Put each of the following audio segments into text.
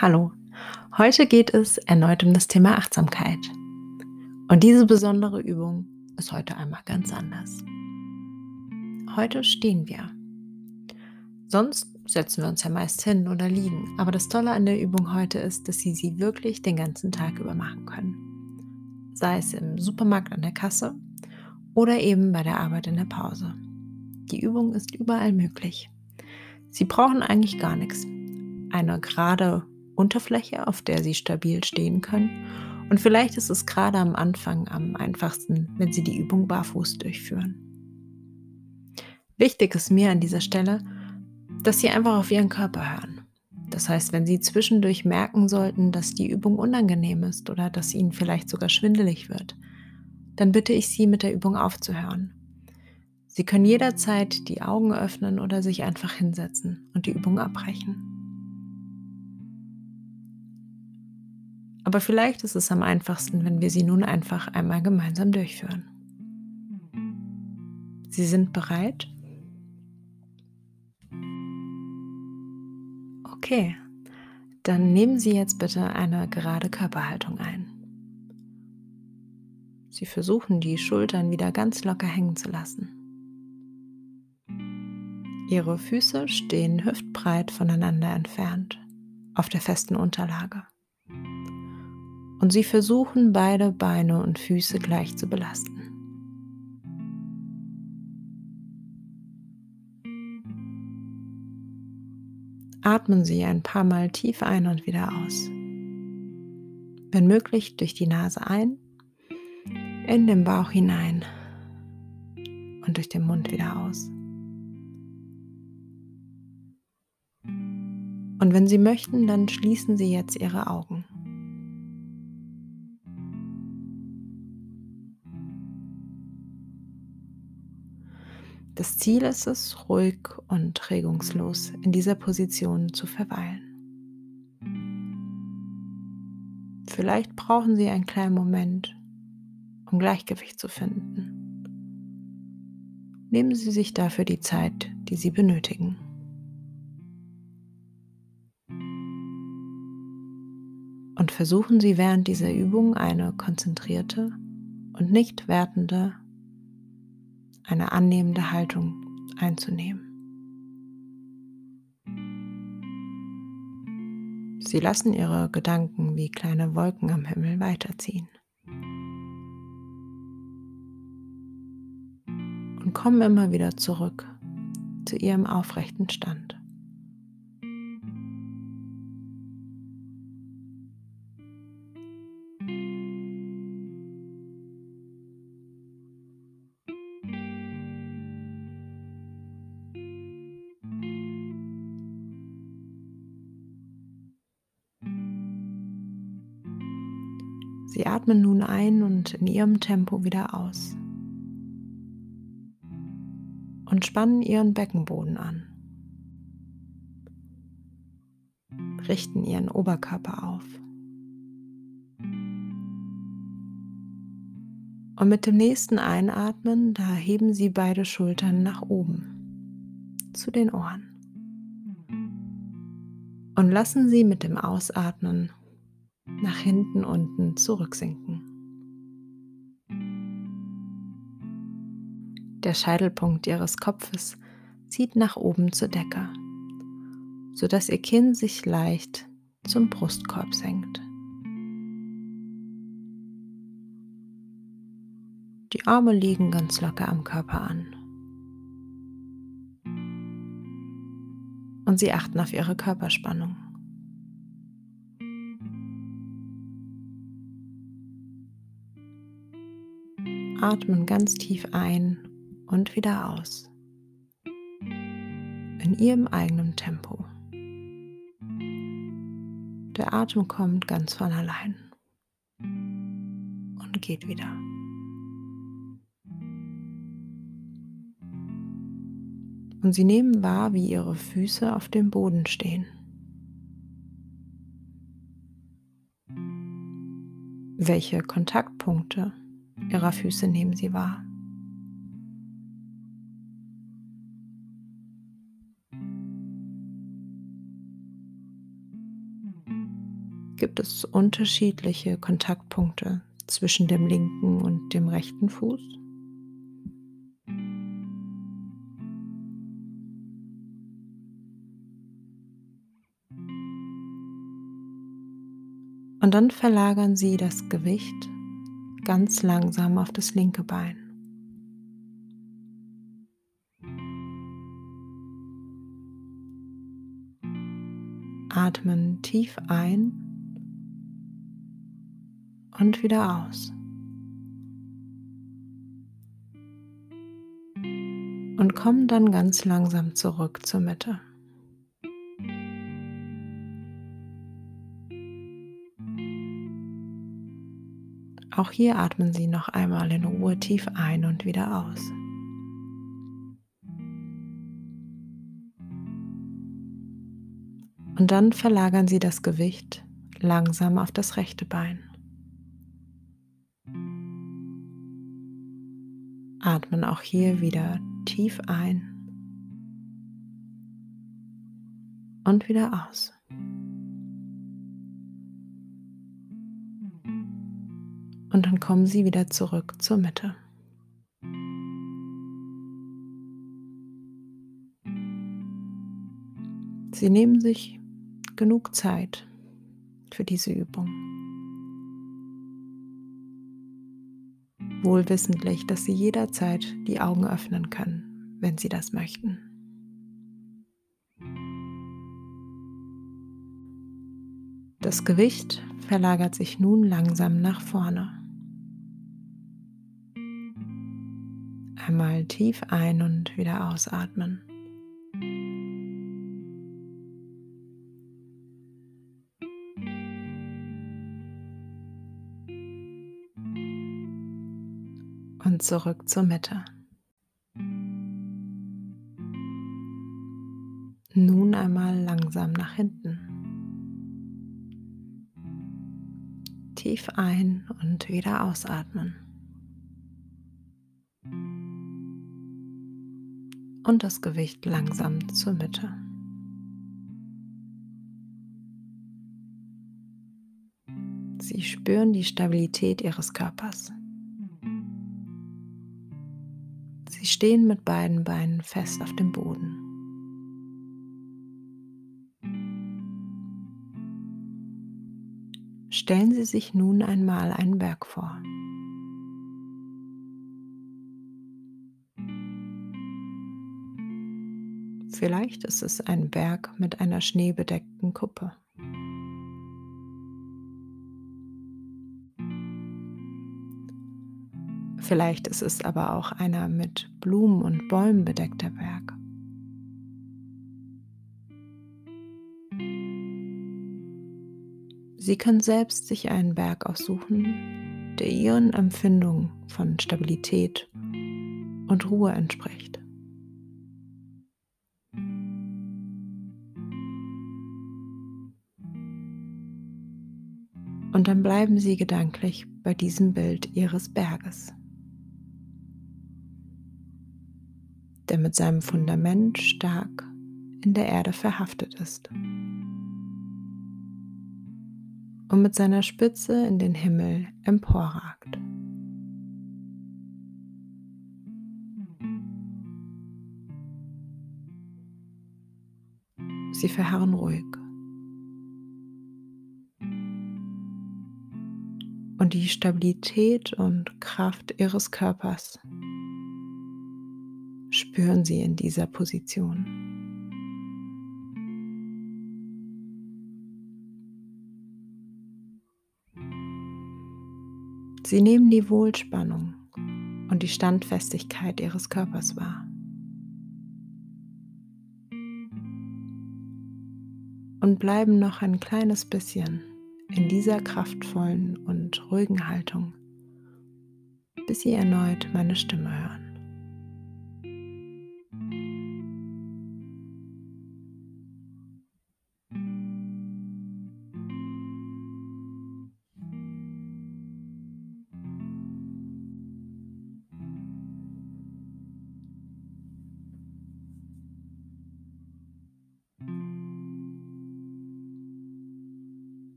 Hallo, heute geht es erneut um das Thema Achtsamkeit. Und diese besondere Übung ist heute einmal ganz anders. Heute stehen wir. Sonst setzen wir uns ja meist hin oder liegen, aber das Tolle an der Übung heute ist, dass Sie sie wirklich den ganzen Tag über machen können. Sei es im Supermarkt an der Kasse oder eben bei der Arbeit in der Pause. Die Übung ist überall möglich. Sie brauchen eigentlich gar nichts. Eine gerade Unterfläche, auf der Sie stabil stehen können. Und vielleicht ist es gerade am Anfang am einfachsten, wenn Sie die Übung barfuß durchführen. Wichtig ist mir an dieser Stelle, dass Sie einfach auf Ihren Körper hören. Das heißt, wenn Sie zwischendurch merken sollten, dass die Übung unangenehm ist oder dass Ihnen vielleicht sogar schwindelig wird, dann bitte ich Sie, mit der Übung aufzuhören. Sie können jederzeit die Augen öffnen oder sich einfach hinsetzen und die Übung abbrechen. Aber vielleicht ist es am einfachsten, wenn wir sie nun einfach einmal gemeinsam durchführen. Sie sind bereit? Okay, dann nehmen Sie jetzt bitte eine gerade Körperhaltung ein. Sie versuchen die Schultern wieder ganz locker hängen zu lassen. Ihre Füße stehen hüftbreit voneinander entfernt auf der festen Unterlage und sie versuchen beide Beine und Füße gleich zu belasten. Atmen Sie ein paar Mal tief ein und wieder aus. Wenn möglich durch die Nase ein, in den Bauch hinein und durch den Mund wieder aus. Und wenn Sie möchten, dann schließen Sie jetzt Ihre Augen. Das Ziel ist es, ruhig und regungslos in dieser Position zu verweilen. Vielleicht brauchen Sie einen kleinen Moment, um Gleichgewicht zu finden. Nehmen Sie sich dafür die Zeit, die Sie benötigen. Und versuchen Sie während dieser Übung eine konzentrierte und nicht wertende eine annehmende Haltung einzunehmen. Sie lassen ihre Gedanken wie kleine Wolken am Himmel weiterziehen. Und kommen immer wieder zurück zu ihrem aufrechten Stand. Sie atmen nun ein und in ihrem Tempo wieder aus und spannen ihren Beckenboden an. Richten ihren Oberkörper auf. Und mit dem nächsten Einatmen, da heben Sie beide Schultern nach oben zu den Ohren. Und lassen Sie mit dem Ausatmen nach hinten unten zurücksinken. Der Scheitelpunkt ihres Kopfes zieht nach oben zur Decke, sodass ihr Kinn sich leicht zum Brustkorb senkt. Die Arme liegen ganz locker am Körper an. Und sie achten auf ihre Körperspannung. Atmen ganz tief ein und wieder aus. In ihrem eigenen Tempo. Der Atem kommt ganz von allein und geht wieder. Und sie nehmen wahr, wie ihre Füße auf dem Boden stehen. Welche Kontaktpunkte ihrer Füße nehmen sie wahr. gibt es unterschiedliche Kontaktpunkte zwischen dem linken und dem rechten Fuß. Und dann verlagern Sie das Gewicht ganz langsam auf das linke Bein. Atmen tief ein und wieder aus. Und kommen dann ganz langsam zurück zur Mitte. Auch hier atmen Sie noch einmal in Ruhe tief ein und wieder aus. Und dann verlagern Sie das Gewicht langsam auf das rechte Bein. Atmen auch hier wieder tief ein und wieder aus. Und dann kommen Sie wieder zurück zur Mitte. Sie nehmen sich genug Zeit für diese Übung. Wohlwissentlich, dass Sie jederzeit die Augen öffnen können, wenn Sie das möchten. Das Gewicht verlagert sich nun langsam nach vorne. Einmal tief ein und wieder ausatmen. Und zurück zur Mitte. Nun einmal langsam nach hinten. Tief ein und wieder ausatmen. Und das Gewicht langsam zur Mitte. Sie spüren die Stabilität Ihres Körpers. Sie stehen mit beiden Beinen fest auf dem Boden. Stellen Sie sich nun einmal einen Berg vor. Vielleicht ist es ein Berg mit einer schneebedeckten Kuppe. Vielleicht ist es aber auch einer mit Blumen und Bäumen bedeckter Berg. Sie können selbst sich einen Berg aussuchen, der Ihren Empfindungen von Stabilität und Ruhe entspricht. Und dann bleiben Sie gedanklich bei diesem Bild Ihres Berges, der mit seinem Fundament stark in der Erde verhaftet ist und mit seiner Spitze in den Himmel emporragt. Sie verharren ruhig. Und die Stabilität und Kraft ihres Körpers spüren Sie in dieser Position. Sie nehmen die Wohlspannung und die Standfestigkeit Ihres Körpers wahr. Und bleiben noch ein kleines bisschen in dieser kraftvollen und ruhigen Haltung, bis Sie erneut meine Stimme hören.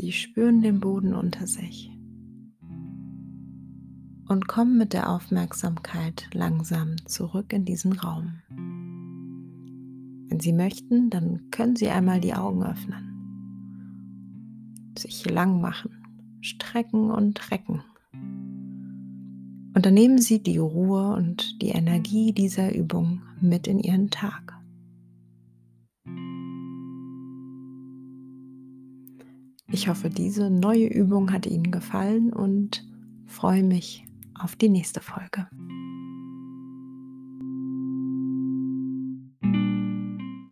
Sie spüren den Boden unter sich und kommen mit der Aufmerksamkeit langsam zurück in diesen Raum. Wenn Sie möchten, dann können Sie einmal die Augen öffnen, sich lang machen, strecken und recken. Und dann nehmen Sie die Ruhe und die Energie dieser Übung mit in Ihren Tag. Ich hoffe, diese neue Übung hat Ihnen gefallen und freue mich auf die nächste Folge.